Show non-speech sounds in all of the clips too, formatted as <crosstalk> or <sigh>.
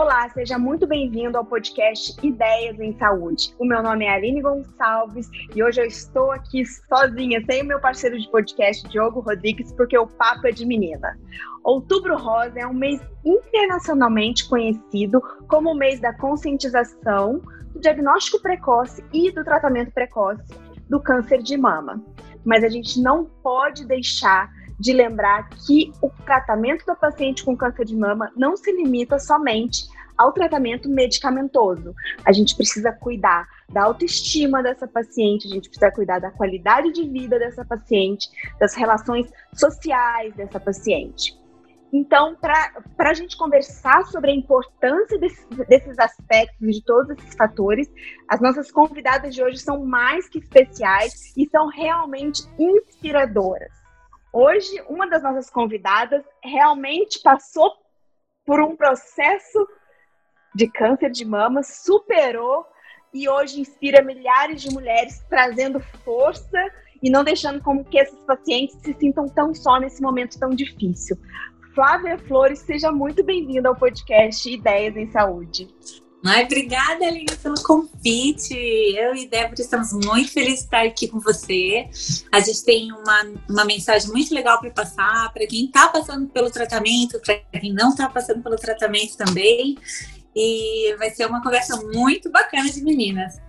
Olá, seja muito bem-vindo ao podcast Ideias em Saúde. O meu nome é Aline Gonçalves e hoje eu estou aqui sozinha, sem o meu parceiro de podcast, Diogo Rodrigues, porque o papo é de menina. Outubro Rosa é um mês internacionalmente conhecido como o mês da conscientização, do diagnóstico precoce e do tratamento precoce do câncer de mama. Mas a gente não pode deixar de lembrar que o tratamento do paciente com câncer de mama não se limita somente ao tratamento medicamentoso. A gente precisa cuidar da autoestima dessa paciente, a gente precisa cuidar da qualidade de vida dessa paciente, das relações sociais dessa paciente. Então, para a gente conversar sobre a importância desses, desses aspectos, de todos esses fatores, as nossas convidadas de hoje são mais que especiais e são realmente inspiradoras. Hoje, uma das nossas convidadas realmente passou por um processo de câncer de mama, superou e hoje inspira milhares de mulheres, trazendo força e não deixando como que esses pacientes se sintam tão só nesse momento tão difícil. Flávia Flores, seja muito bem-vinda ao podcast Ideias em Saúde. Ai, obrigada, Aline, pelo convite. Eu e Débora estamos muito felizes de estar aqui com você. A gente tem uma, uma mensagem muito legal para passar para quem está passando pelo tratamento, para quem não está passando pelo tratamento também. E vai ser uma conversa muito bacana de meninas.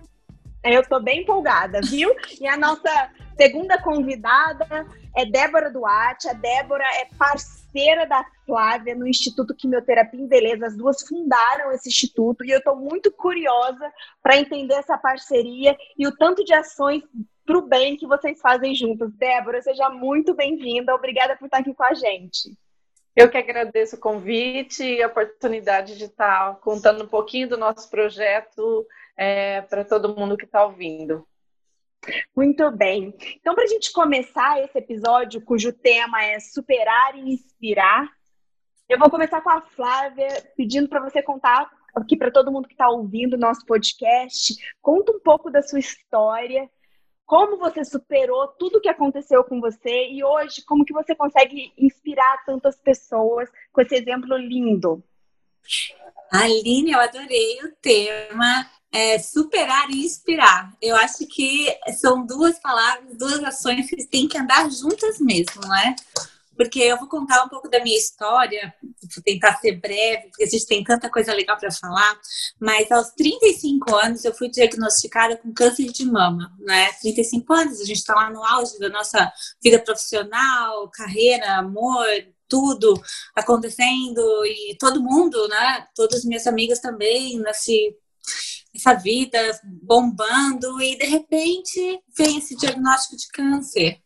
Eu estou bem empolgada, viu? E a nossa segunda convidada é Débora Duarte. A Débora é parceira parceira da Flávia no Instituto Quimioterapia em Beleza. As duas fundaram esse instituto e eu estou muito curiosa para entender essa parceria e o tanto de ações para o bem que vocês fazem juntas. Débora, seja muito bem-vinda. Obrigada por estar aqui com a gente. Eu que agradeço o convite e a oportunidade de estar contando um pouquinho do nosso projeto é, para todo mundo que está ouvindo. Muito bem. Então, para a gente começar esse episódio, cujo tema é superar e inspirar, eu vou começar com a Flávia, pedindo para você contar aqui para todo mundo que está ouvindo o nosso podcast, conta um pouco da sua história, como você superou tudo o que aconteceu com você e hoje como que você consegue inspirar tantas pessoas com esse exemplo lindo. Aline, eu adorei o tema é, superar e inspirar. Eu acho que são duas palavras, duas ações que têm que andar juntas mesmo, não é? Porque eu vou contar um pouco da minha história, vou tentar ser breve, porque a gente tem tanta coisa legal para falar. Mas aos 35 anos eu fui diagnosticada com câncer de mama, né? 35 anos, a gente está lá no auge da nossa vida profissional, carreira, amor, tudo acontecendo e todo mundo, né? Todas as minhas amigas também nesse essa vida bombando e de repente vem esse diagnóstico de câncer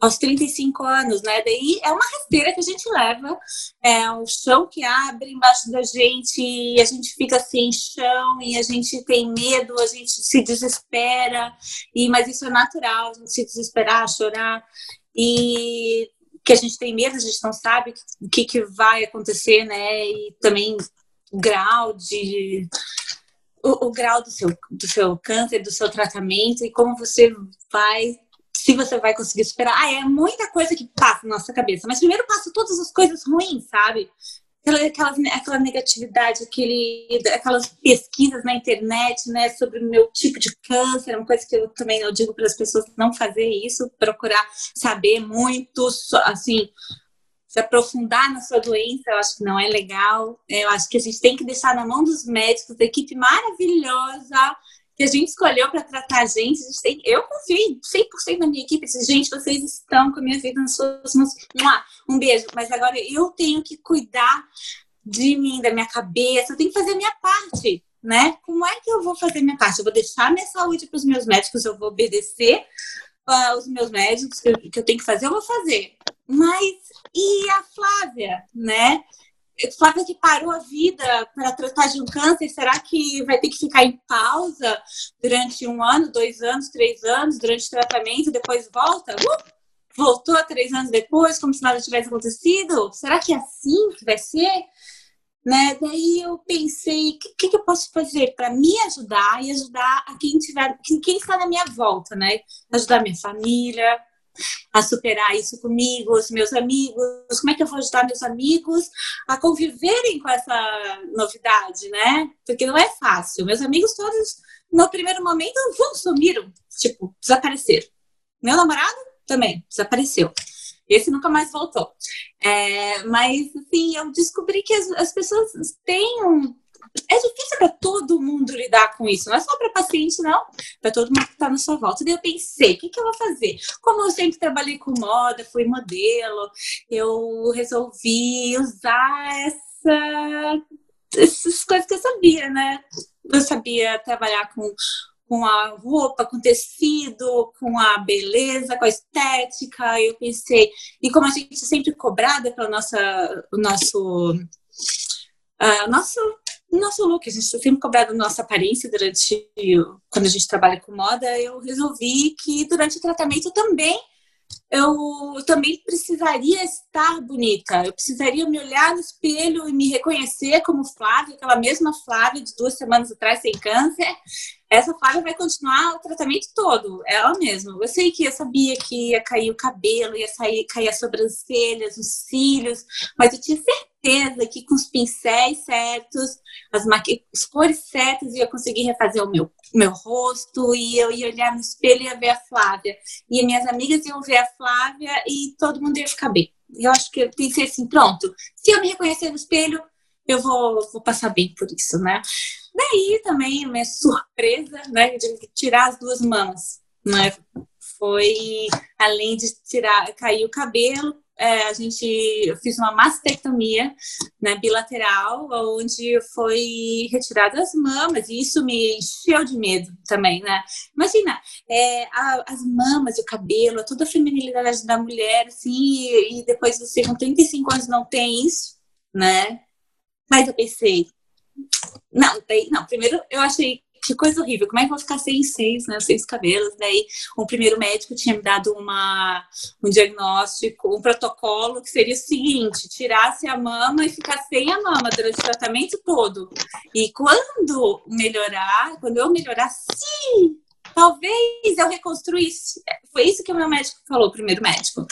aos 35 anos, né? Daí é uma rasteira que a gente leva, é um chão que abre embaixo da gente e a gente fica sem chão e a gente tem medo, a gente se desespera, e mas isso é natural, a gente se desesperar, chorar e que a gente tem medo, a gente não sabe o que, que vai acontecer, né? E também o grau de o, o, grau do seu, do seu câncer, do seu tratamento e como você vai, se você vai conseguir superar. Ah, é muita coisa que passa na nossa cabeça, mas primeiro passa todas as coisas ruins, sabe? Aquela, aquela negatividade, aquele, aquelas pesquisas na internet, né, sobre o meu tipo de câncer, é uma coisa que eu também eu digo para as pessoas não fazer isso, procurar saber muito, assim, se aprofundar na sua doença, eu acho que não é legal. Eu acho que a gente tem que deixar na mão dos médicos, da equipe maravilhosa que a gente escolheu para tratar a gente. A gente tem, eu confio 100% na minha equipe. Gente, vocês estão com a minha vida nas suas mãos. Um beijo. Mas agora eu tenho que cuidar de mim, da minha cabeça. Eu tenho que fazer a minha parte, né? Como é que eu vou fazer a minha parte? Eu vou deixar minha saúde para os meus médicos, eu vou obedecer uh, os meus médicos eu, que eu tenho que fazer, eu vou fazer. Mas e a Flávia, né? Flávia que parou a vida para tratar de um câncer, será que vai ter que ficar em pausa durante um ano, dois anos, três anos, durante o tratamento depois volta? Uh, voltou três anos depois, como se nada tivesse acontecido? Será que é assim que vai ser? Né? Daí eu pensei, o que, que, eu posso fazer para me ajudar e ajudar a quem tiver, quem está na minha volta, né? Ajudar minha família, a superar isso comigo, os meus amigos, como é que eu vou ajudar meus amigos a conviverem com essa novidade, né? Porque não é fácil. Meus amigos todos, no primeiro momento, vum, sumiram, tipo, desapareceram. Meu namorado também desapareceu. Esse nunca mais voltou. É, mas, assim, eu descobri que as, as pessoas têm um é difícil para todo mundo lidar com isso, não é só para paciente, não, para todo mundo que está na sua volta. Daí eu pensei, o que, que eu vou fazer? Como eu sempre trabalhei com moda, fui modelo, eu resolvi usar essa, essas coisas que eu sabia, né? Eu sabia trabalhar com com a roupa, com tecido, com a beleza, com a estética. Eu pensei, e como a gente é sempre cobrada pelo nossa, o nosso, uh, nosso nosso look, a gente sempre cobrado nossa aparência durante quando a gente trabalha com moda, eu resolvi que durante o tratamento também eu também precisaria estar bonita. Eu precisaria me olhar no espelho e me reconhecer como Flávia, aquela mesma Flávia de duas semanas atrás sem câncer. Essa Flávia vai continuar o tratamento todo, ela mesma. Eu sei que eu sabia que ia cair o cabelo, ia sair, cair as sobrancelhas, os cílios, mas eu tinha certeza que com os pincéis certos, as, as cores certas, eu ia conseguir refazer o meu, meu rosto e eu ia olhar no espelho e ia ver a Flávia. E minhas amigas iam ver a Flávia e todo mundo ia ficar bem. Eu acho que eu pensei assim, pronto, se eu me reconhecer no espelho, eu vou, vou passar bem por isso, né? Daí também, minha surpresa, né, de tirar as duas mamas, né? Foi, além de tirar, cair o cabelo, é, a gente eu fiz uma mastectomia né, bilateral, onde foi retirada as mamas, e isso me encheu de medo também, né? Imagina, é, a, as mamas, o cabelo, toda a feminilidade da mulher, assim, e, e depois você com 35 anos não tem isso, né? Mas eu pensei, não, não, primeiro eu achei que coisa horrível, como é que eu vou ficar sem seis, né, seis cabelos? Daí, um primeiro médico tinha me dado uma, um diagnóstico, um protocolo que seria o seguinte: tirasse a mama e ficar sem a mama durante o tratamento todo. E quando melhorar, quando eu melhorar, sim, talvez eu reconstruísse. Foi isso que o meu médico falou, o primeiro médico.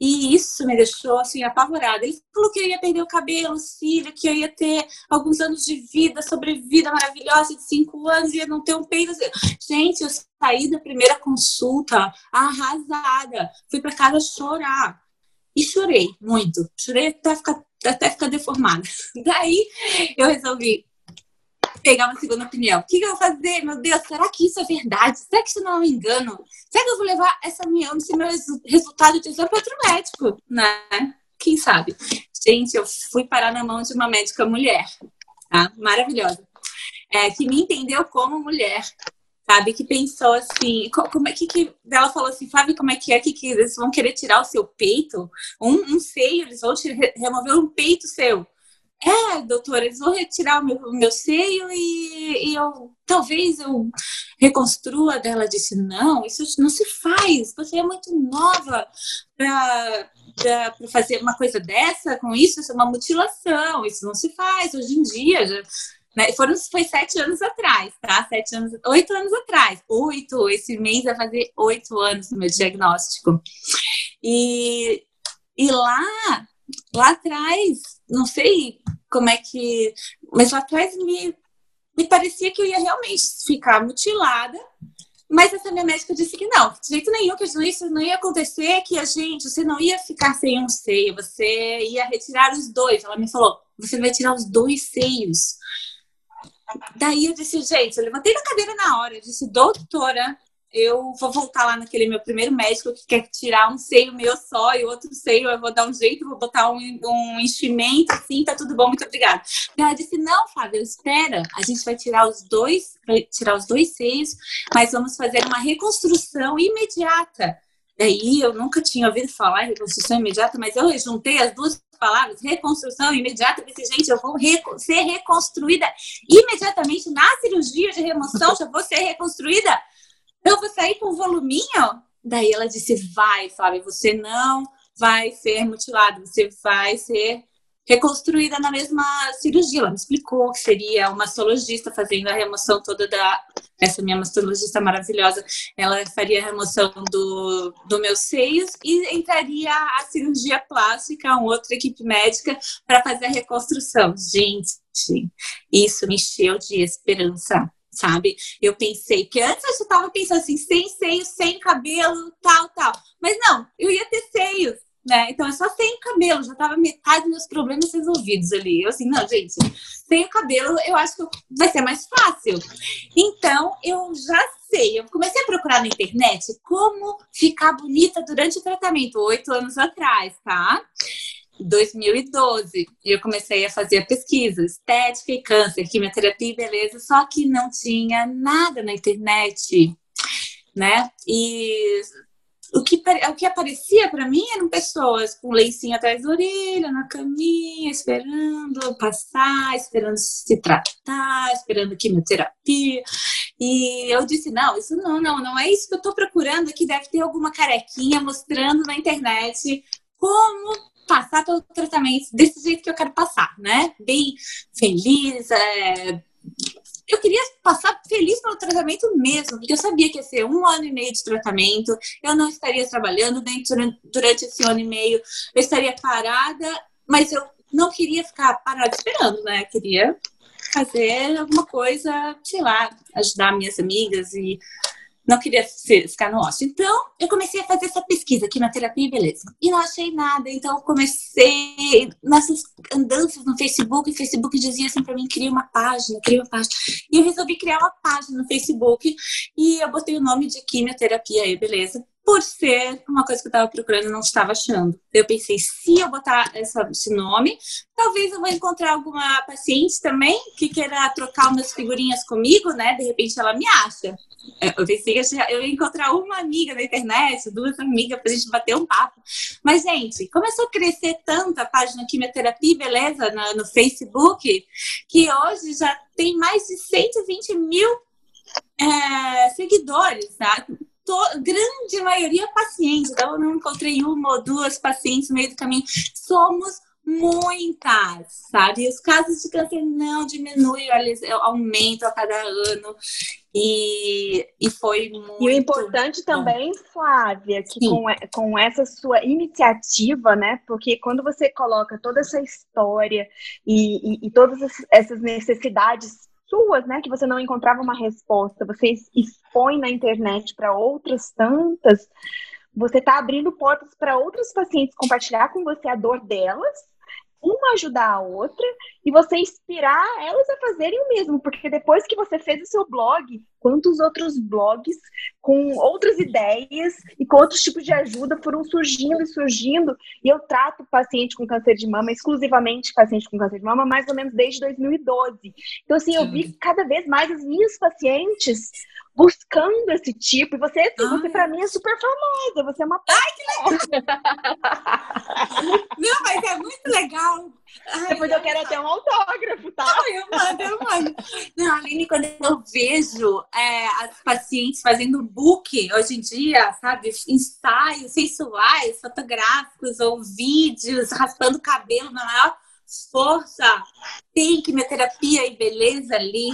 E isso me deixou assim apavorada. Ele falou que eu ia perder o cabelo, o cílio, que eu ia ter alguns anos de vida, sobrevida maravilhosa de cinco anos, ia não ter um peito. Gente, eu saí da primeira consulta arrasada. Fui para casa chorar. E chorei muito. Chorei até ficar, até ficar deformada. <laughs> Daí eu resolvi, pegar uma segunda opinião. O que, que, eu vou fazer? Meu Deus, será que isso é verdade? Será que isso não é um engano? Será que eu vou levar essa minha, esse meu resultado de exame para outro médico? Né? Quem sabe? Gente, eu fui parar na mão de uma médica mulher, tá? Maravilhosa. É, que me entendeu como mulher, sabe? Que pensou assim, como é que, que ela falou assim, Fábio, como é que é que, que eles vão querer tirar o seu peito? Um, um seio, eles vão te remover um peito seu. É, doutora, eles vão retirar o meu, meu seio e, e, eu talvez eu reconstrua. Ela disse: não, isso não se faz. Você é muito nova para fazer uma coisa dessa com isso. Isso é uma mutilação. Isso não se faz hoje em dia. Já, né? Foram, foi sete anos atrás, tá? Sete anos, oito anos atrás. Oito, esse mês vai fazer oito anos do meu diagnóstico. E, e lá, lá atrás, não sei como é que. Mas lá atrás me, me parecia que eu ia realmente ficar mutilada. Mas essa minha médica disse que não, de jeito nenhum, que isso não ia acontecer, que a gente, você não ia ficar sem um seio, você ia retirar os dois. Ela me falou, você vai tirar os dois seios. Daí eu disse, gente, eu levantei da cadeira na hora, eu disse, doutora, eu vou voltar lá naquele meu primeiro médico que quer tirar um seio meu só e outro seio eu vou dar um jeito, vou botar um, um enchimento, assim, tá tudo bom, muito obrigada. Ela disse, não, Fábio, espera, a gente vai tirar os dois, vai tirar os dois seios, mas vamos fazer uma reconstrução imediata. Daí eu nunca tinha ouvido falar em reconstrução imediata, mas eu juntei as duas palavras, reconstrução imediata, disse, gente, eu vou ser reconstruída imediatamente na cirurgia de remoção, já vou ser reconstruída eu vou sair com um voluminho? Daí ela disse, vai, Flávia, você não vai ser mutilado, você vai ser reconstruída na mesma cirurgia. Ela me explicou que seria uma mastologista fazendo a remoção toda da. Essa minha mastologista maravilhosa, ela faria a remoção do, do meus seios e entraria a cirurgia plástica, uma outra equipe médica, para fazer a reconstrução. Gente, isso me encheu de esperança sabe? Eu pensei que antes eu estava pensando assim, sem seios, sem cabelo, tal, tal. Mas não, eu ia ter seios né? Então é só sem cabelo, já tava metade dos meus problemas resolvidos ali. Eu assim, não, gente, sem cabelo eu acho que vai ser mais fácil. Então eu já sei, eu comecei a procurar na internet como ficar bonita durante o tratamento, oito anos atrás, tá? 2012, e eu comecei a fazer pesquisa, estética e câncer, quimioterapia e beleza, só que não tinha nada na internet, né? E o que, o que aparecia para mim eram pessoas com leicinho atrás da orelha, na caminha, esperando passar, esperando se tratar, esperando quimioterapia. E eu disse: não, isso não, não, não é isso que eu estou procurando aqui. Deve ter alguma carequinha mostrando na internet como passar pelo tratamento desse jeito que eu quero passar, né? Bem feliz, é, eu queria passar feliz pelo tratamento mesmo, porque eu sabia que ia ser um ano e meio de tratamento, eu não estaria trabalhando durante esse ano e meio, eu estaria parada, mas eu não queria ficar parada esperando, né? Eu queria fazer alguma coisa, sei lá, ajudar minhas amigas e não queria ficar no ócio. Então, eu comecei a fazer essa pesquisa, quimioterapia e beleza. E não achei nada. Então, eu comecei nessas andanças no Facebook. E o Facebook dizia assim para mim: cria uma página, cria uma página. E eu resolvi criar uma página no Facebook. E eu botei o nome de quimioterapia e beleza por ser uma coisa que eu estava procurando e não estava achando. Eu pensei, se eu botar essa, esse nome, talvez eu vou encontrar alguma paciente também que queira trocar umas figurinhas comigo, né? De repente ela me acha. Eu pensei que eu ia encontrar uma amiga na internet, duas amigas pra gente bater um papo. Mas, gente, começou a crescer tanto a página Quimioterapia Beleza no, no Facebook, que hoje já tem mais de 120 mil é, seguidores, tá? To, grande maioria pacientes, então eu não encontrei uma ou duas pacientes no meio do caminho. Somos muitas, sabe? Os casos de câncer não diminuem, eles aumentam a cada ano. E, e foi muito. E o importante bom. também, Flávia, que com, com essa sua iniciativa, né? Porque quando você coloca toda essa história e, e, e todas essas necessidades suas, né, que você não encontrava uma resposta, você expõe na internet para outras tantas, você está abrindo portas para outros pacientes compartilhar com você a dor delas uma ajudar a outra e você inspirar elas a fazerem o mesmo, porque depois que você fez o seu blog, quantos outros blogs com outras ideias e com outros tipos de ajuda foram surgindo e surgindo, e eu trato paciente com câncer de mama, exclusivamente paciente com câncer de mama, mais ou menos desde 2012. Então, assim, eu vi cada vez mais as minhas pacientes buscando esse tipo. E você, assim, você pra mim é super famosa. Você é uma. Ai, que legal! <laughs> Não, mas é muito legal. Ai, Depois eu quero até um autógrafo, tá? Não, eu mando, eu mando. Não, Aline, quando eu vejo é, as pacientes fazendo book hoje em dia, sabe? Ensaios sensuais, fotográficos ou vídeos, raspando o cabelo na maior força. Tem quimioterapia e beleza ali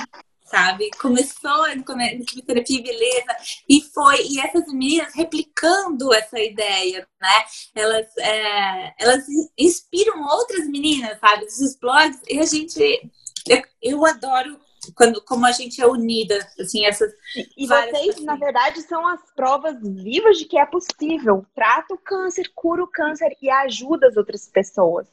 sabe? Começou em quimioterapia e beleza e foi e essas meninas replicando essa ideia, né? Elas é, elas inspiram outras meninas, sabe? Os blogs e a gente eu, eu adoro quando como a gente é unida, assim, essas E vocês, na verdade, são as provas vivas de que é possível. Trata o câncer, cura o câncer e ajuda as outras pessoas.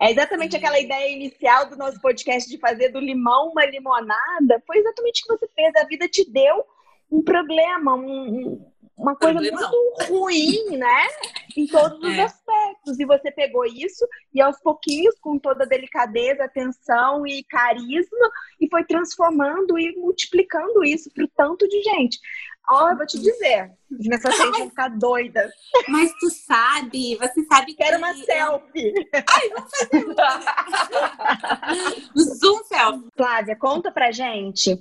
É exatamente aquela ideia inicial do nosso podcast de fazer do limão uma limonada. Foi exatamente o que você fez. A vida te deu um problema, um, uma coisa Problemão. muito ruim, né? Em todos os é. aspectos. E você pegou isso e aos pouquinhos, com toda delicadeza, atenção e carisma, e foi transformando e multiplicando isso para o tanto de gente. Ó, oh, eu vou te dizer, as pacientes vão ficar doidas. Mas tu sabe, você sabe que. Quero uma selfie. Ai, vamos fazer um <laughs> Zoom selfie. Flávia, conta pra gente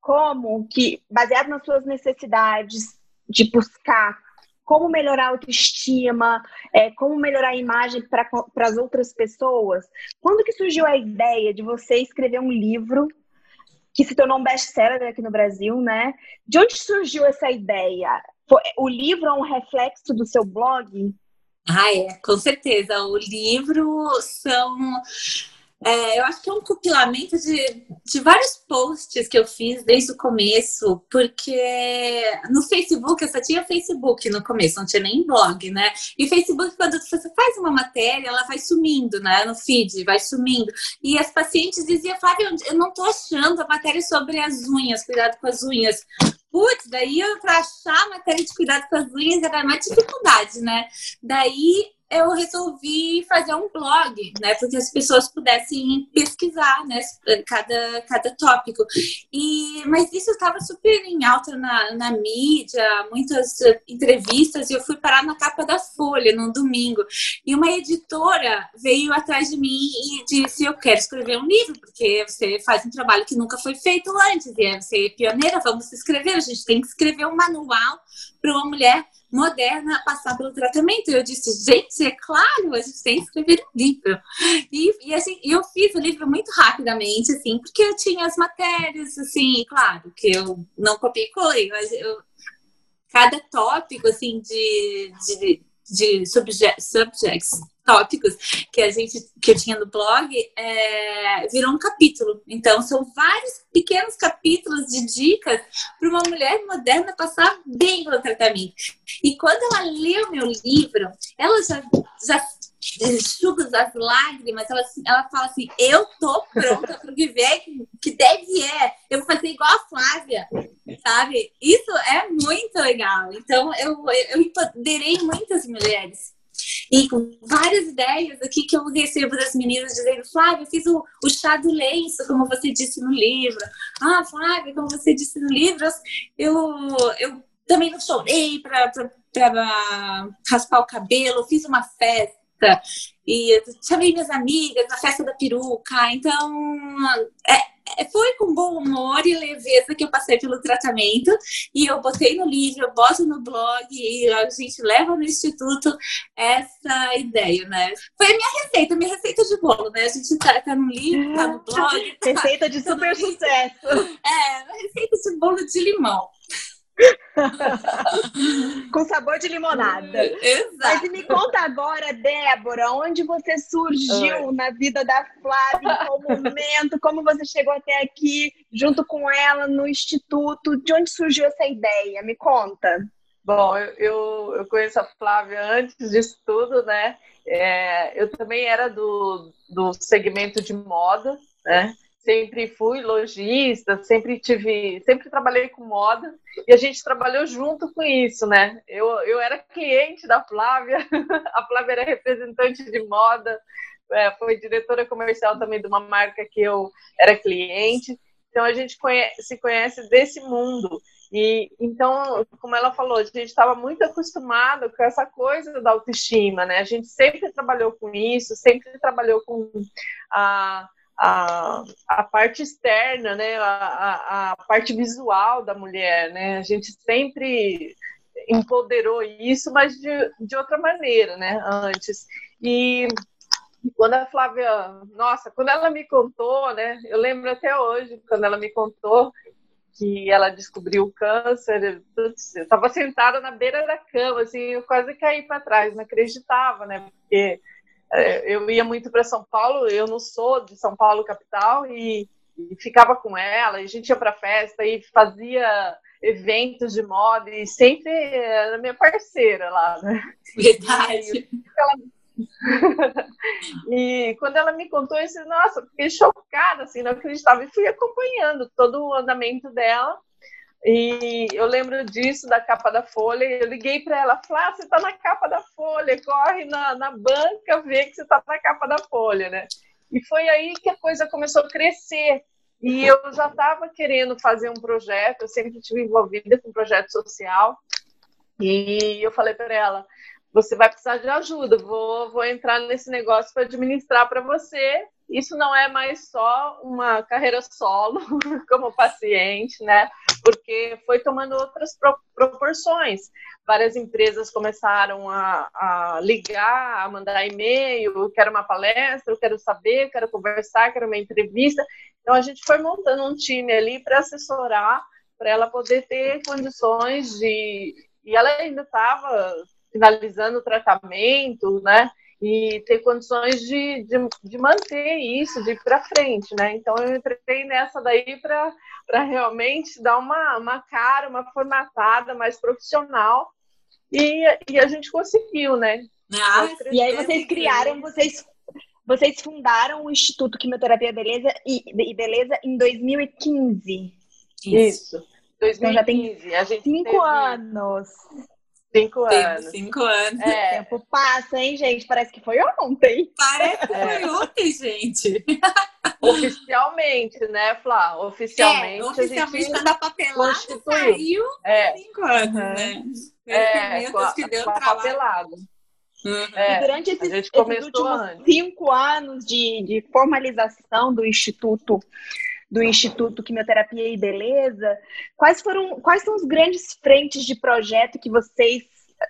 como que, baseado nas suas necessidades de buscar como melhorar a autoestima, é, como melhorar a imagem para as outras pessoas. Quando que surgiu a ideia de você escrever um livro que se tornou um best-seller aqui no Brasil, né? De onde surgiu essa ideia? O livro é um reflexo do seu blog? Ah, é, com certeza. O livro são é, eu acho que é um compilamento de, de vários posts que eu fiz desde o começo, porque no Facebook, eu só tinha Facebook no começo, não tinha nem blog, né? E Facebook, quando você faz uma matéria, ela vai sumindo, né? No feed, vai sumindo. E as pacientes diziam, Flávia, eu não tô achando a matéria sobre as unhas, cuidado com as unhas. Putz, daí para achar a matéria de cuidado com as unhas era mais dificuldade, né? Daí eu resolvi fazer um blog, né? Porque as pessoas pudessem pesquisar, né? Cada, cada tópico. E, mas isso estava super em alta na, na mídia, muitas entrevistas, e eu fui parar na capa da Folha num domingo. E uma editora veio atrás de mim e disse: Eu quero escrever um livro, porque você faz um trabalho que nunca foi feito antes, e é você é pioneira, vamos escrever. A gente tem que escrever um manual para uma mulher moderna passar pelo tratamento. E eu disse, gente, é claro, a gente tem que escrever um livro. E, e assim, eu fiz o livro muito rapidamente, assim, porque eu tinha as matérias, assim, claro, que eu não copiei colei, mas eu, cada tópico, assim, de, de, de subjects, subjects tópicos que a gente que eu tinha no blog é, virou um capítulo. Então são vários pequenos capítulos de dicas para uma mulher moderna passar bem pelo tratamento. E quando ela lê o meu livro, ela já, já enxuga as lágrimas, ela, ela fala assim: Eu tô pronta para viver que deve é, eu vou fazer igual a Flávia, sabe? Isso é muito legal. Então eu, eu empoderei muitas mulheres e com várias ideias aqui que eu recebo das meninas dizendo, Flávia, eu fiz o, o chá do lenço, como você disse no livro. Ah, Flávia, como você disse no livro, eu, eu também não chorei para raspar o cabelo, fiz uma festa e chamei minhas amigas na festa da peruca. Então, é, foi com bom humor e leveza que eu passei pelo tratamento e eu botei no livro, eu boto no blog e a gente leva no instituto essa ideia, né? Foi a minha receita, minha receita de bolo, né? A gente tá, tá no livro, tá no <laughs> blog. Tá, receita de super sucesso. É, receita de bolo de limão. Com sabor de limonada. Exato. Mas me conta agora, Débora, onde você surgiu Oi. na vida da Flávia, em qual momento, como você chegou até aqui, junto com ela no instituto, de onde surgiu essa ideia? Me conta. Bom, eu, eu conheço a Flávia antes disso tudo, né? É, eu também era do, do segmento de moda, né? Sempre fui lojista, sempre tive, sempre trabalhei com moda e a gente trabalhou junto com isso, né? Eu, eu era cliente da Flávia, <laughs> a Flávia era representante de moda, é, foi diretora comercial também de uma marca que eu era cliente, então a gente conhece, se conhece desse mundo. E então, como ela falou, a gente estava muito acostumado com essa coisa da autoestima, né? A gente sempre trabalhou com isso, sempre trabalhou com a a, a parte externa, né, a, a parte visual da mulher, né, a gente sempre empoderou isso, mas de, de outra maneira, né, antes. E quando a Flávia, nossa, quando ela me contou, né, eu lembro até hoje, quando ela me contou que ela descobriu o câncer, eu estava sentada na beira da cama, assim, eu quase caí para trás, não acreditava, né, porque eu ia muito para São Paulo, eu não sou de São Paulo capital e, e ficava com ela, e a gente ia para festa e fazia eventos de moda e sempre era minha parceira lá, né? <laughs> Verdade. E, <laughs> e quando ela me contou isso, nossa, fiquei chocada, assim, não acreditava. E fui acompanhando todo o andamento dela. E eu lembro disso, da capa da Folha, eu liguei para ela, ah, você está na capa da Folha, corre na, na banca, vê que você está na capa da Folha, né? E foi aí que a coisa começou a crescer. E eu já estava querendo fazer um projeto, eu sempre estive envolvida com projeto social. E eu falei para ela, você vai precisar de ajuda, vou, vou entrar nesse negócio para administrar para você isso não é mais só uma carreira solo <laughs> como paciente, né? porque foi tomando outras pro, proporções. Várias empresas começaram a, a ligar, a mandar e-mail, quero uma palestra, eu quero saber, quero conversar, quero uma entrevista. Então a gente foi montando um time ali para assessorar, para ela poder ter condições de. E ela ainda estava finalizando o tratamento, né? E ter condições de, de, de, manter isso, de ir para frente, né? Então eu entrei nessa daí para realmente dar uma, uma cara, uma formatada mais profissional e, e a gente conseguiu, né? Ah, e aí vocês criaram, vocês vocês fundaram o Instituto Quimioterapia Beleza e, e Beleza em 2015. Isso. 2015. Então já tem a gente cinco teve... anos. Cinco anos. Cinco anos. É. O tempo passa, hein, gente? Parece que foi ontem. Parece que é. foi ontem, gente. <laughs> Oficialmente, né, Flá? Oficialmente. É, oficialmente está na papelada, saiu é. cinco anos, uhum. né? É, com a, que deu com a papelada. Uhum. É, e durante esses, esses últimos antes. cinco anos de, de formalização do Instituto do Instituto Quimioterapia e Beleza, quais foram, quais são os grandes frentes de projeto que vocês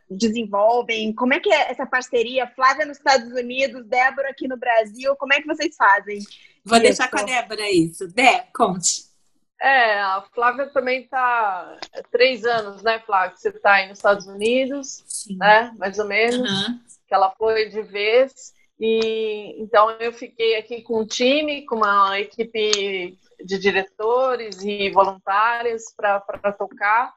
desenvolvem? Como é que é essa parceria? Flávia nos Estados Unidos, Débora aqui no Brasil, como é que vocês fazem? Vou isso? deixar com a Débora isso. Dé, conte. É, a Flávia também está três anos, né, Flávia? Você está aí nos Estados Unidos, Sim. né? Mais ou menos. Uhum. Que ela foi de vez. E então eu fiquei aqui com um time, com uma equipe de diretores e voluntários para tocar.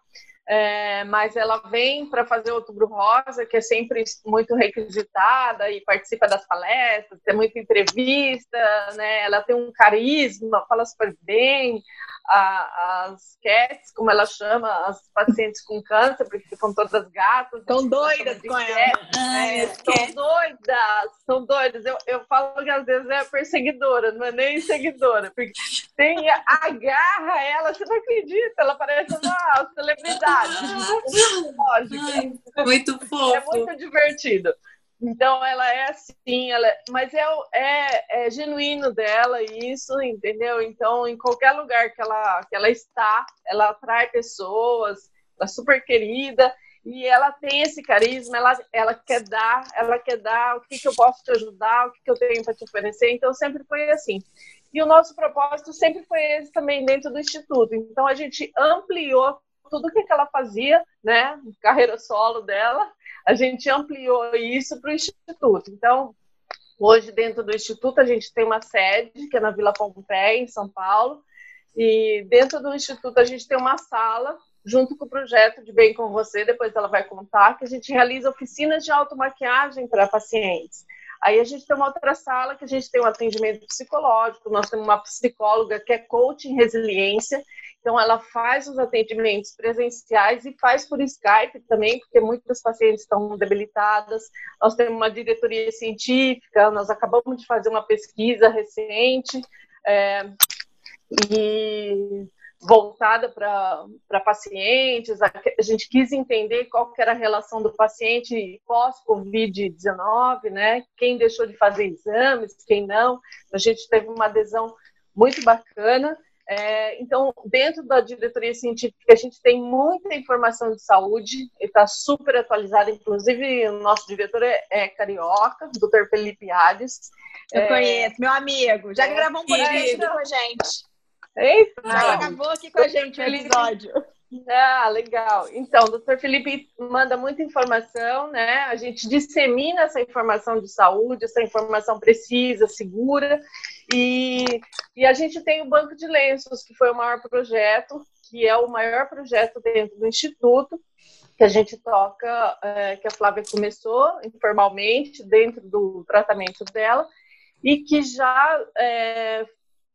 É, mas ela vem para fazer Outubro Rosa, que é sempre muito requisitada e participa das palestras, tem muita entrevista, né? Ela tem um carisma, fala super bem, a, as cats, como ela chama, as pacientes com câncer, porque ficam todas gatas. Estão doidas com ela. É, estão doidas, estão doidas. Eu, eu falo que às vezes é perseguidora, não é nem seguidora, porque tem, agarra ela, você não acredita, ela parece uma celebridade. <laughs> Lógico. Muito fofo. É muito divertido. Então ela é assim, ela, mas é, é, é, genuíno dela isso, entendeu? Então em qualquer lugar que ela, que ela está, ela atrai pessoas, ela é super querida e ela tem esse carisma, ela, ela quer dar, ela quer dar o que, que eu posso te ajudar, o que, que eu tenho para te oferecer. Então sempre foi assim. E o nosso propósito sempre foi esse também dentro do instituto. Então a gente ampliou tudo o que, que ela fazia, né, carreira solo dela, a gente ampliou isso para o Instituto. Então, hoje, dentro do Instituto, a gente tem uma sede, que é na Vila Pompeia, em São Paulo, e dentro do Instituto a gente tem uma sala, junto com o projeto de Bem com Você, depois ela vai contar, que a gente realiza oficinas de automaquiagem para pacientes. Aí a gente tem uma outra sala que a gente tem um atendimento psicológico, nós temos uma psicóloga que é coach em resiliência, então, ela faz os atendimentos presenciais e faz por Skype também, porque muitas pacientes estão debilitadas. Nós temos uma diretoria científica, nós acabamos de fazer uma pesquisa recente é, e voltada para pacientes. A, gente quis entender qual era a relação do paciente pós-Covid-19, né? Quem deixou de fazer exames, quem não. A gente teve uma adesão muito bacana. É, então, dentro da diretoria científica, a gente tem muita informação de saúde, está super atualizada, inclusive o nosso diretor é, é carioca, Dr. Felipe Ades. Eu é, conheço, meu amigo, já é, gravou um podcast com a gente. Eita, já gravou aqui com a gente um episódio. Ah, legal. Então, o doutor Felipe manda muita informação, né? A gente dissemina essa informação de saúde, essa informação precisa, segura, e, e a gente tem o Banco de Lenços, que foi o maior projeto, que é o maior projeto dentro do Instituto, que a gente toca, é, que a Flávia começou informalmente, dentro do tratamento dela, e que já é,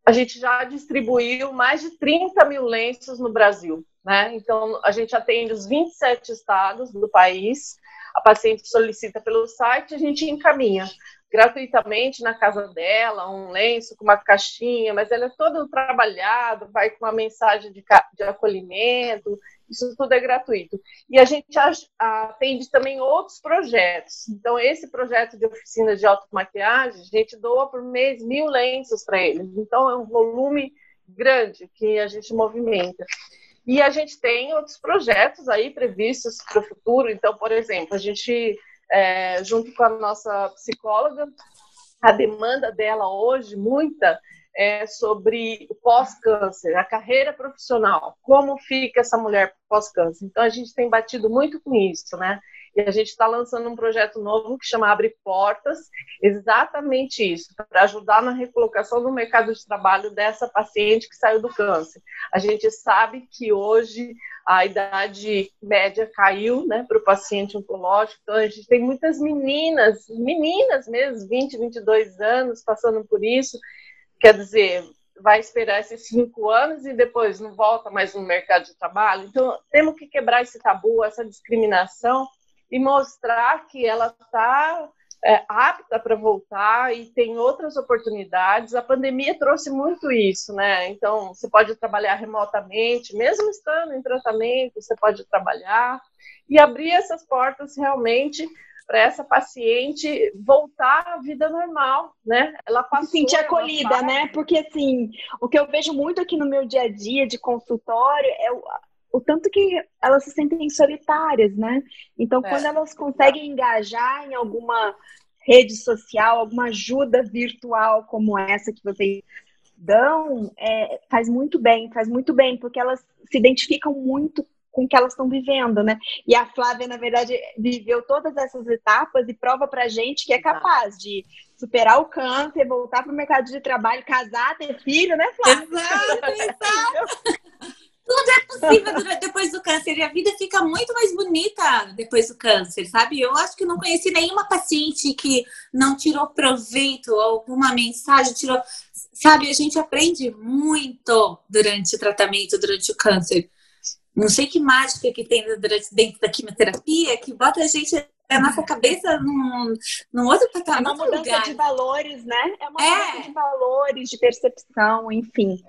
a gente já distribuiu mais de 30 mil lenços no Brasil. Né? Então, a gente atende os 27 estados do país, a paciente solicita pelo site, a gente encaminha gratuitamente na casa dela, um lenço com uma caixinha, mas ela é todo trabalhado, vai com uma mensagem de, de acolhimento, isso tudo é gratuito. E a gente atende também outros projetos. Então, esse projeto de oficina de automaquiagem, a gente doa por mês mil lenços para eles. Então, é um volume grande que a gente movimenta. E a gente tem outros projetos aí previstos para o futuro. Então, por exemplo, a gente, é, junto com a nossa psicóloga, a demanda dela hoje, muita, é sobre pós-câncer, a carreira profissional, como fica essa mulher pós-câncer. Então a gente tem batido muito com isso, né? E a gente está lançando um projeto novo que chama Abre Portas, exatamente isso, para ajudar na recolocação no mercado de trabalho dessa paciente que saiu do câncer. A gente sabe que hoje a idade média caiu né, para o paciente oncológico, então a gente tem muitas meninas, meninas mesmo, 20, 22 anos, passando por isso. Quer dizer, vai esperar esses cinco anos e depois não volta mais no mercado de trabalho. Então, temos que quebrar esse tabu, essa discriminação e mostrar que ela está é, apta para voltar e tem outras oportunidades. A pandemia trouxe muito isso, né? Então, você pode trabalhar remotamente, mesmo estando em tratamento, você pode trabalhar e abrir essas portas realmente para essa paciente voltar à vida normal, né? Ela passou, se sentir acolhida, né? Porque assim, o que eu vejo muito aqui no meu dia a dia de consultório é o, tanto que elas se sentem solitárias, né? Então, é. quando elas conseguem engajar em alguma rede social, alguma ajuda virtual como essa que vocês dão, é, faz muito bem, faz muito bem, porque elas se identificam muito com o que elas estão vivendo, né? E a Flávia, na verdade, viveu todas essas etapas e prova pra gente que é capaz de superar o câncer, voltar para o mercado de trabalho, casar, ter filho, né, Flávia? Exato, <laughs> exato. Tudo é possível depois do câncer e a vida fica muito mais bonita depois do câncer, sabe? Eu acho que não conheci nenhuma paciente que não tirou proveito, alguma mensagem tirou. Sabe, a gente aprende muito durante o tratamento, durante o câncer. Não sei que mágica que tem dentro da quimioterapia que bota a gente a nossa cabeça num, num outro patamar. É uma mudança lugar. de valores, né? É uma é. mudança de valores, de percepção, enfim.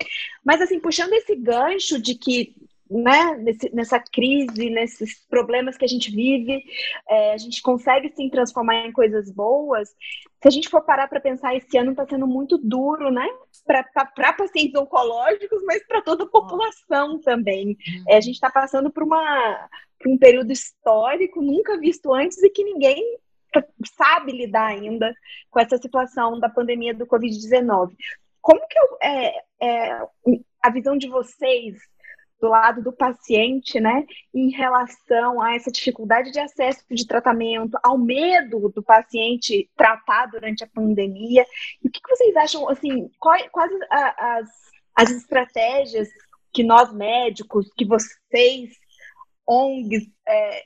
Mas assim, puxando esse gancho de que né, nesse, nessa crise, nesses problemas que a gente vive, é, a gente consegue sim transformar em coisas boas. Se a gente for parar para pensar, esse ano está sendo muito duro, né? Para pacientes oncológicos, mas para toda a população também. Uhum. É, a gente está passando por uma um período histórico nunca visto antes e que ninguém sabe lidar ainda com essa situação da pandemia do Covid-19. Como que eu, é, é, a visão de vocês do lado do paciente, né, em relação a essa dificuldade de acesso de tratamento, ao medo do paciente tratar durante a pandemia? E o que, vocês acham, assim, quais, quais as, as estratégias que nós médicos, que vocês ONGs, é,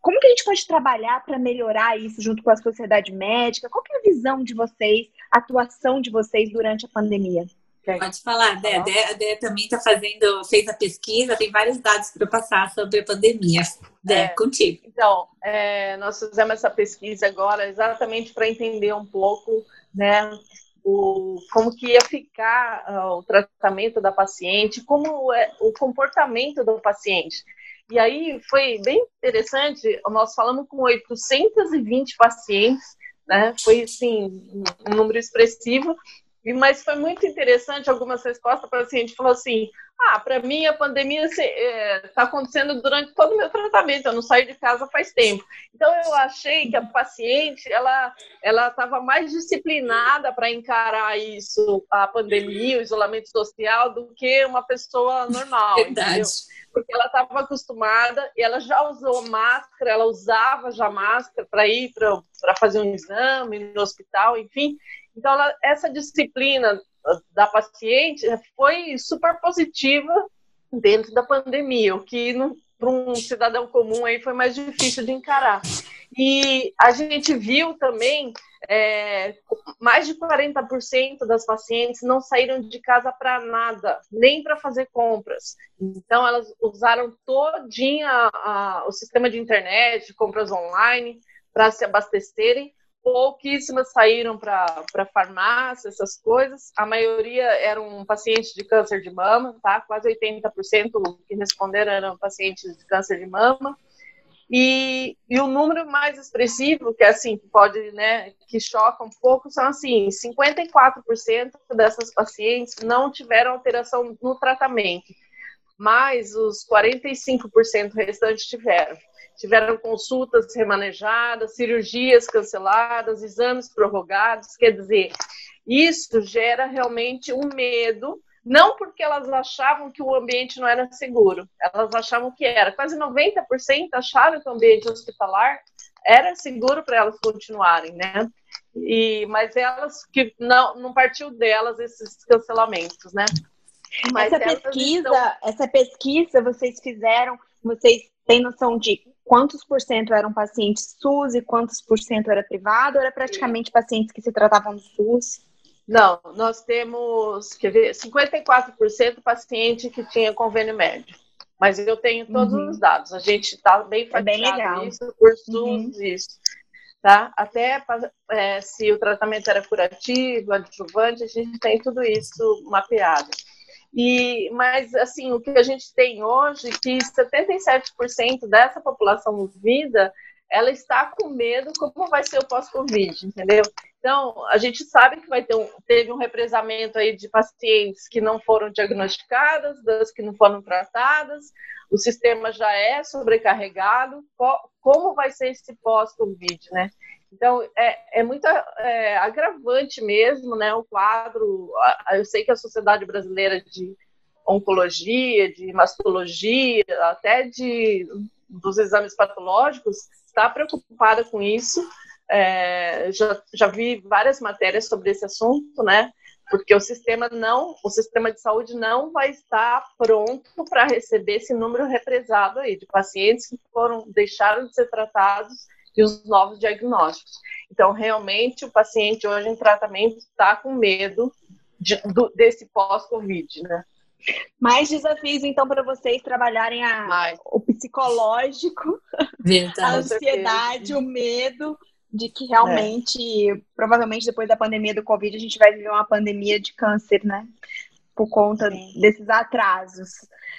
como que a gente pode trabalhar para melhorar isso junto com a sociedade médica? Qual é a visão de vocês, a atuação de vocês durante a pandemia? Pode falar, Dé. A Dé também está fazendo, fez a pesquisa, tem vários dados para passar sobre a pandemia. Dé, é, contigo. Então, é, nós fizemos essa pesquisa agora exatamente para entender um pouco, né, o, como que ia ficar uh, o tratamento da paciente, como é o comportamento do paciente. E aí foi bem interessante, nós falamos com 820 pacientes, né? Foi assim, um número expressivo, mas foi muito interessante algumas respostas para o paciente falou assim: "Ah, para mim a pandemia está é, tá acontecendo durante todo o meu tratamento, eu não saio de casa faz tempo". Então eu achei que a paciente ela ela estava mais disciplinada para encarar isso, a pandemia, o isolamento social, do que uma pessoa normal. <laughs> Verdade. Entendeu? porque ela estava acostumada e ela já usou máscara, ela usava já máscara para ir para fazer um exame no hospital, enfim. Então, ela, essa disciplina da paciente foi super positiva dentro da pandemia, o que para um cidadão comum aí foi mais difícil de encarar. E a gente viu também é, mais de 40% das pacientes não saíram de casa para nada, nem para fazer compras. Então, elas usaram todinha a, a, o sistema de internet, compras online, para se abastecerem. Pouquíssimas saíram para farmácia, essas coisas. A maioria eram pacientes de câncer de mama, tá? Quase 80% que responderam eram pacientes de câncer de mama. E, e o número mais expressivo, que é assim, que pode, né, que choca um pouco, são assim, 54% dessas pacientes não tiveram alteração no tratamento. mas os 45% restantes tiveram. Tiveram consultas remanejadas, cirurgias canceladas, exames prorrogados. Quer dizer, isso gera realmente um medo, não porque elas achavam que o ambiente não era seguro, elas achavam que era. Quase 90% acharam que o ambiente hospitalar era seguro para elas continuarem, né? E, mas elas que não, não partiu delas esses cancelamentos, né? Mas essa pesquisa, estão... essa pesquisa vocês fizeram, vocês têm noção de quantos por cento eram pacientes SUS e quantos por cento era privado, ou era praticamente pacientes que se tratavam do SUS? Não, nós temos, quer ver, 54% paciente que tinha convênio médio. Mas eu tenho todos uhum. os dados. A gente está bem fatiado é bem isso, por SUS, uhum. isso. Tá? Até é, se o tratamento era curativo, adjuvante, a gente tem tudo isso mapeado. E, mas, assim, o que a gente tem hoje, que 77% dessa população vida, ela está com medo como vai ser o pós-Covid, entendeu? Então, a gente sabe que vai ter um, teve um represamento aí de pacientes que não foram diagnosticadas, das que não foram tratadas, o sistema já é sobrecarregado, como vai ser esse pós-Covid, né? Então, é, é muito é, agravante mesmo, né, o quadro. Eu sei que a Sociedade Brasileira de Oncologia, de Mastologia, até de, dos exames patológicos, está preocupada com isso. É, já, já vi várias matérias sobre esse assunto, né? Porque o sistema não, o sistema de saúde não vai estar pronto para receber esse número represado aí de pacientes que foram deixaram de ser tratados e os novos diagnósticos. Então, realmente, o paciente hoje em tratamento está com medo de, do, desse pós-Covid, né? Mais desafios, então, para vocês trabalharem a, o psicológico, Verdade. a ansiedade, o medo de que realmente, é. provavelmente depois da pandemia do Covid, a gente vai viver uma pandemia de câncer, né? Por conta Sim. desses atrasos.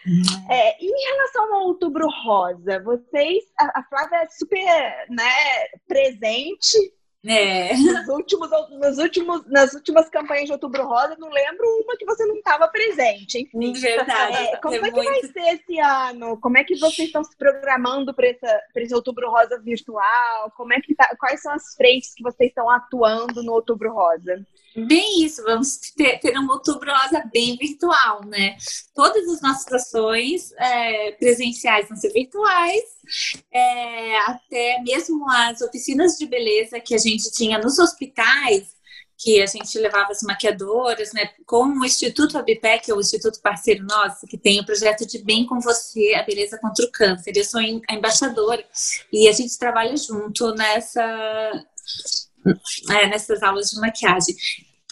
Uhum. É, em relação ao Outubro Rosa, vocês, a, a Flávia é super né, presente é. Nos últimos, nos últimos, nas últimas campanhas de Outubro Rosa, não lembro uma que você não estava presente. Enfim. Verdade. É, como é, que vai ser esse ano? Como é que vocês estão se programando para esse Outubro Rosa virtual? Como é que tá, quais são as frentes que vocês estão atuando no Outubro Rosa? Bem isso, vamos ter, ter um outubro rosa bem virtual, né? Todas as nossas ações é, presenciais vão ser virtuais, é, até mesmo as oficinas de beleza que a gente tinha nos hospitais, que a gente levava as maquiadoras, né? Com o Instituto Abipec, que é o Instituto parceiro nosso, que tem o projeto de Bem com Você, a Beleza contra o Câncer. Eu sou a embaixadora e a gente trabalha junto nessa é, nessas aulas de maquiagem.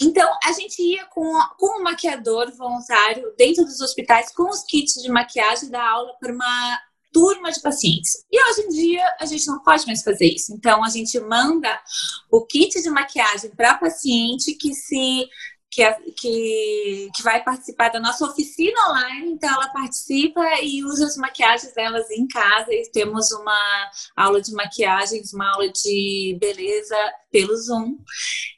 Então, a gente ia com, com um maquiador voluntário dentro dos hospitais com os kits de maquiagem da aula para uma turma de pacientes. E hoje em dia a gente não pode mais fazer isso. Então, a gente manda o kit de maquiagem para paciente que se que, que, que vai participar da nossa oficina online, então ela participa e usa as maquiagens delas em casa e temos uma aula de maquiagens, uma aula de beleza pelo Zoom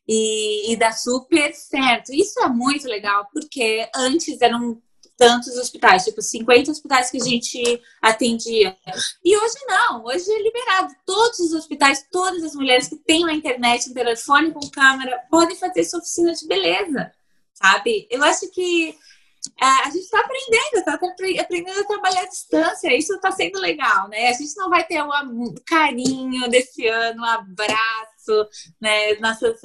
e, e dá super certo. Isso é muito legal, porque antes eram tantos hospitais, tipo 50 hospitais que a gente atendia. E hoje não, hoje é liberado. Todos os hospitais, todas as mulheres que têm na internet, um telefone com câmera, podem fazer sua oficina de beleza, sabe? Eu acho que é, a gente está aprendendo, está aprendendo a trabalhar à distância, isso está sendo legal, né? A gente não vai ter um carinho desse ano, um abraço, né? Nossas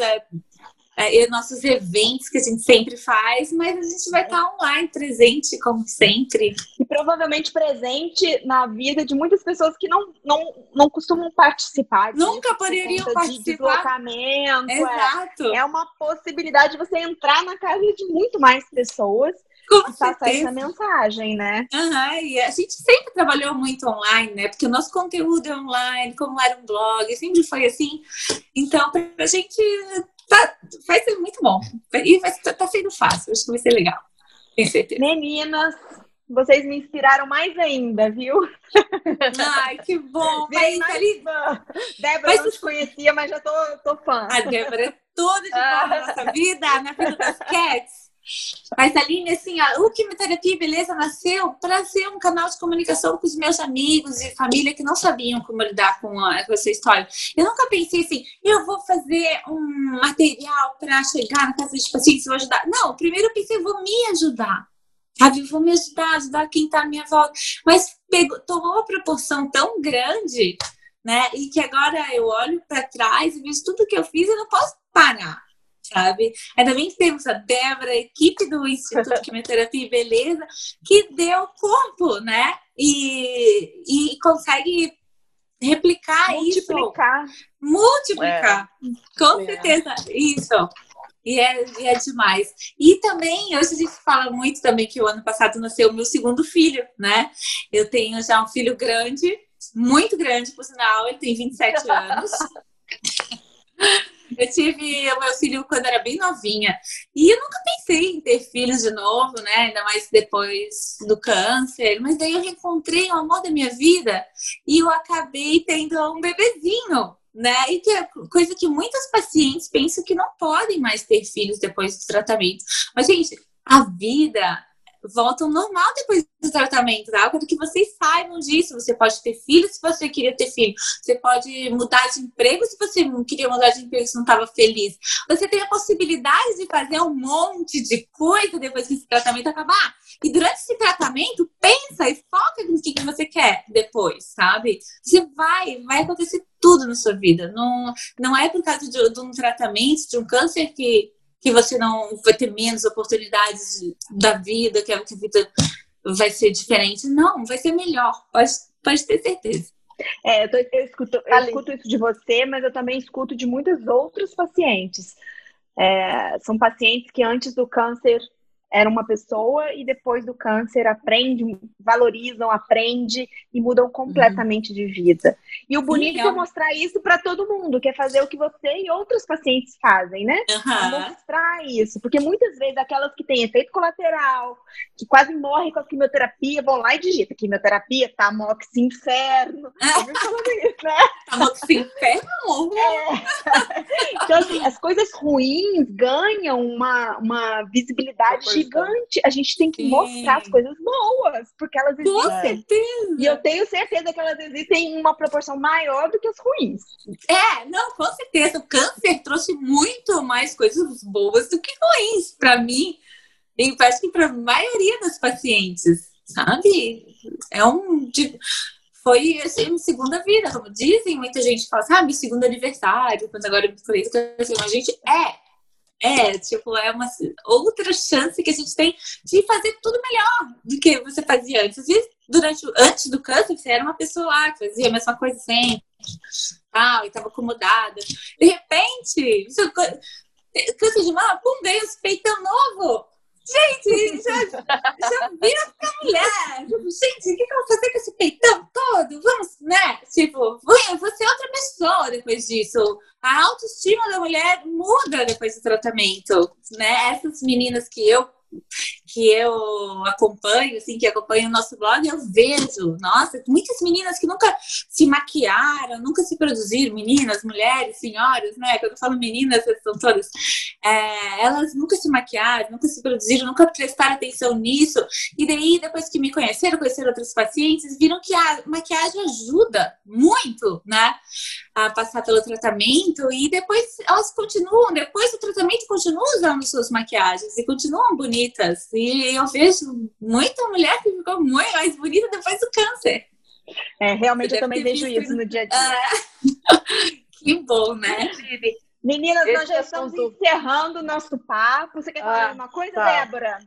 é, nossos eventos que a gente sempre faz, mas a gente vai estar online, presente, como sempre. E provavelmente presente na vida de muitas pessoas que não, não, não costumam participar. Nunca poderiam participar. De deslocamento. É. Exato. É, é uma possibilidade de você entrar na casa de muito mais pessoas com e passar essa mensagem, né? Uhum, e a gente sempre trabalhou muito online, né? Porque o nosso conteúdo é online, como era um blog, sempre foi assim. Então, pra gente tá, vai ser muito bom. E vai, tá, tá sendo fácil, acho que vai ser legal. Tenho certeza. Meninas, vocês me inspiraram mais ainda, viu? Ai, que bom! <laughs> Mais ali... Débora, mas... não te conhecia, mas já tô, tô fã. A Débora é toda de boa na nossa vida, na vida das cats. Mas, Aline, assim, a, o Quimioterapia Beleza nasceu para ser um canal de comunicação com os meus amigos e família que não sabiam como lidar com, a, com essa história. Eu nunca pensei assim, eu vou fazer um material para chegar na casa de pacientes e vou ajudar. Não, primeiro eu pensei, vou me ajudar. Sabe, vou me ajudar, ajudar quem está à minha volta. Mas pegou, tomou uma proporção tão grande, né? E que agora eu olho para trás e vejo tudo que eu fiz, eu não posso parar sabe? Ainda bem que temos a Débora, a equipe do Instituto de Quimioterapia e Beleza, que deu corpo, né? E, e consegue replicar multiplicar. isso. Multiplicar. É. Com é. certeza. Isso. E é, e é demais. E também, hoje a gente fala muito também que o ano passado nasceu o meu segundo filho, né? Eu tenho já um filho grande, muito grande, por sinal, ele tem 27 anos. <laughs> Eu tive o meu filho quando era bem novinha. E eu nunca pensei em ter filhos de novo, né? Ainda mais depois do câncer. Mas daí eu reencontrei o amor da minha vida e eu acabei tendo um bebezinho. Né? E que é coisa que muitas pacientes pensam que não podem mais ter filhos depois do tratamento. Mas, gente, a vida voltam normal depois do tratamento, tá? Para que vocês saibam disso. Você pode ter filho se você queria ter filho. Você pode mudar de emprego se você não queria mudar de emprego se não estava feliz. Você tem a possibilidade de fazer um monte de coisa depois que esse tratamento acabar. E durante esse tratamento, pensa e foca no que, que você quer depois, sabe? Você vai, vai acontecer tudo na sua vida. Não, não é por causa de, de um tratamento, de um câncer que que você não vai ter menos oportunidades da vida, que a vida vai ser diferente. Não, vai ser melhor, pode, pode ter certeza. É, eu, tô, eu, escuto, eu escuto isso de você, mas eu também escuto de muitos outros pacientes. É, são pacientes que antes do câncer era uma pessoa e depois do câncer aprende, valorizam, aprende e mudam completamente uhum. de vida. E o bonito Sim, é, mostrar isso para todo mundo, que é fazer o que você e outros pacientes fazem, né? Uhum. Mostrar isso, porque muitas vezes aquelas que têm efeito colateral, que quase morrem com a quimioterapia, vão lá e digitam quimioterapia, tamox inferno. <laughs> Eu falando isso, né? Tamox inferno? <laughs> É. Então, assim, as coisas ruins ganham uma, uma visibilidade gigante. A gente tem que Sim. mostrar as coisas boas, porque elas existem. Com certeza. E eu tenho certeza que elas existem em uma proporção maior do que as ruins. É, não, com certeza. O câncer trouxe muito mais coisas boas do que ruins para mim. E acho que para a maioria das pacientes, sabe? É um. foi assim, segunda vida, como dizem, muita gente fala assim, ah, segundo aniversário, quando agora eu falei, a gente é, é, tipo, é uma outra chance que a gente tem de fazer tudo melhor do que você fazia antes. E durante, antes do câncer, você era uma pessoa lá que fazia a mesma coisa sempre, tal, e estava acomodada. De repente, isso, câncer de mama, pum, ganha um peitão novo. Gente, já, já vira mulher. Tipo, gente, o que, que eu vou fazer com esse peitão todo? Vamos, né? Tipo, vou, vou ser outra pessoa depois disso. A autoestima da mulher muda depois do tratamento, né? Essas meninas que eu que eu acompanho, assim, que acompanho o nosso blog, eu vejo, nossa, muitas meninas que nunca se maquiaram, nunca se produziram, meninas, mulheres, senhoras, né? Quando eu falo meninas, são todas, é, elas nunca se maquiaram, nunca se produziram, nunca prestaram atenção nisso, e daí, depois que me conheceram, conheceram outros pacientes, viram que a maquiagem ajuda muito, né? A passar pelo tratamento, e depois elas continuam, depois do tratamento, continuam usando suas maquiagens e continuam bonitas. E eu vejo muita mulher que ficou muito mais bonita depois do câncer. É, realmente eu, eu também vejo isso no dia a dia. Ah, <laughs> que bom, né? Meninas, Esse nós já estamos assunto... encerrando o nosso papo. Você quer falar ah, alguma coisa, tá. Débora?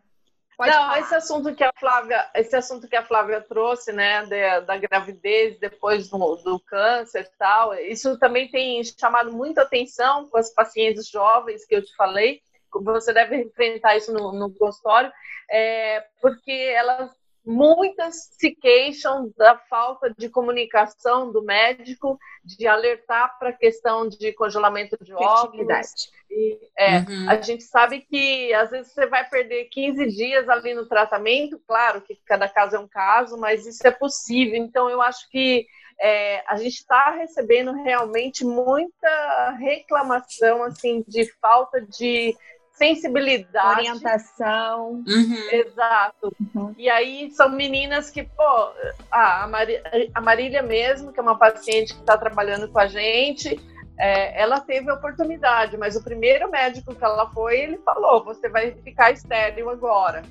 Pode Não, falar. esse assunto que a Flávia, esse assunto que a Flávia trouxe, né, da, da gravidez depois do, do câncer e tal, isso também tem chamado muita atenção com as pacientes jovens que eu te falei, você deve enfrentar isso no, no consultório, é, porque elas muitas se queixam da falta de comunicação do médico, de alertar para a questão de congelamento de óvulos. E, é, uhum. A gente sabe que às vezes você vai perder 15 dias ali no tratamento, claro que cada caso é um caso, mas isso é possível. Então eu acho que é, a gente está recebendo realmente muita reclamação assim de falta de sensibilidade. Orientação. Uhum. Exato. Uhum. E aí são meninas que, pô, a, a Marília mesmo, que é uma paciente que está trabalhando com a gente, é, ela teve a oportunidade, mas o primeiro médico que ela foi, ele falou: você vai ficar estéril agora,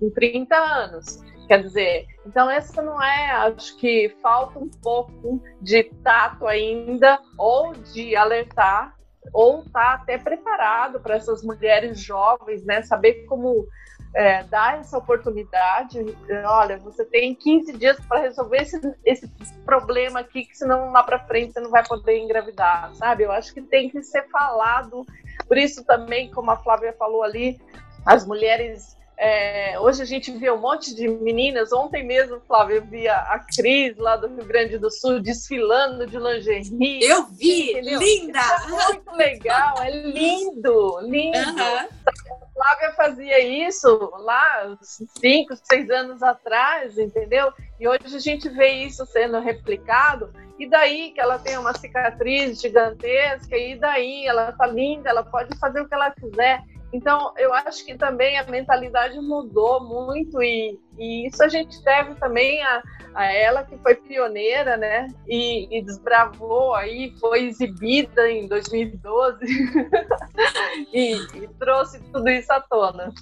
com 30 anos. Quer dizer, então essa não é, acho que falta um pouco de tato ainda, ou de alertar ou está até preparado para essas mulheres jovens, né? Saber como é, dar essa oportunidade. Olha, você tem 15 dias para resolver esse, esse problema aqui, que senão lá para frente você não vai poder engravidar, sabe? Eu acho que tem que ser falado. Por isso também, como a Flávia falou ali, as mulheres é, hoje a gente vê um monte de meninas. Ontem mesmo, Flávia, eu vi a, Cris lá do Rio Grande do Sul desfilando de lingerie. Eu vi, entendeu? linda! é muito legal, é lindo, lindo. Uhum. A Flávia fazia isso lá cinco, seis anos atrás, entendeu? E hoje a gente vê isso sendo replicado. E daí que ela tem uma cicatriz gigantesca, e daí ela tá linda, ela pode fazer o que ela quiser. Então, eu acho que também a mentalidade mudou muito e, e isso a gente deve também a, a ela que foi pioneira, né? E, e desbravou aí, foi exibida em 2012 <laughs> e, e trouxe tudo isso à tona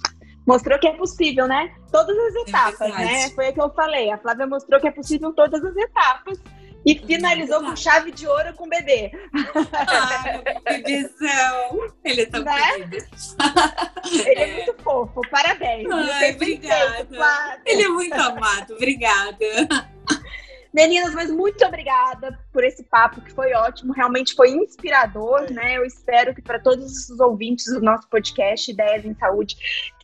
mostrou que é possível, né? Todas as é etapas, é né? Foi o que eu falei. A Flávia mostrou que é possível todas as etapas. E finalizou com chave de ouro com o bebê. Ah, bebezão. Ele é tão né? Ele é. é. muito fofo, parabéns. Ai, obrigada. Ele é muito amado, obrigada. Meninas, mas muito obrigada por esse papo que foi ótimo, realmente foi inspirador, né? Eu espero que para todos os ouvintes do nosso podcast Ideias em Saúde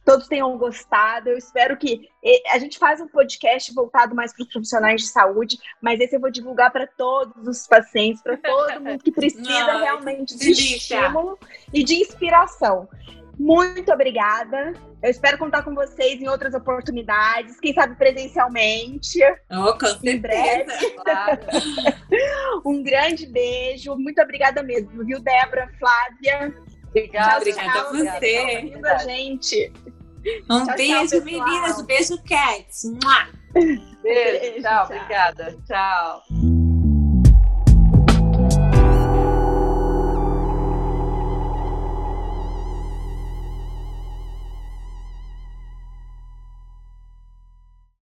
todos tenham gostado. Eu espero que a gente faz um podcast voltado mais para os profissionais de saúde, mas esse eu vou divulgar para todos os pacientes, para todo mundo que precisa Não, realmente de estímulo e de inspiração. Muito obrigada. Eu espero contar com vocês em outras oportunidades, quem sabe presencialmente. Oh, com certeza. Breve. Claro. <laughs> um grande beijo. Muito obrigada mesmo, viu, Débora, Flávia? Obrigada, obrigada a você. Obrigada, gente. Um tchau, beijo, tchau, meninas. Um beijo, Cats. Beijo, tchau, tchau. obrigada. Tchau.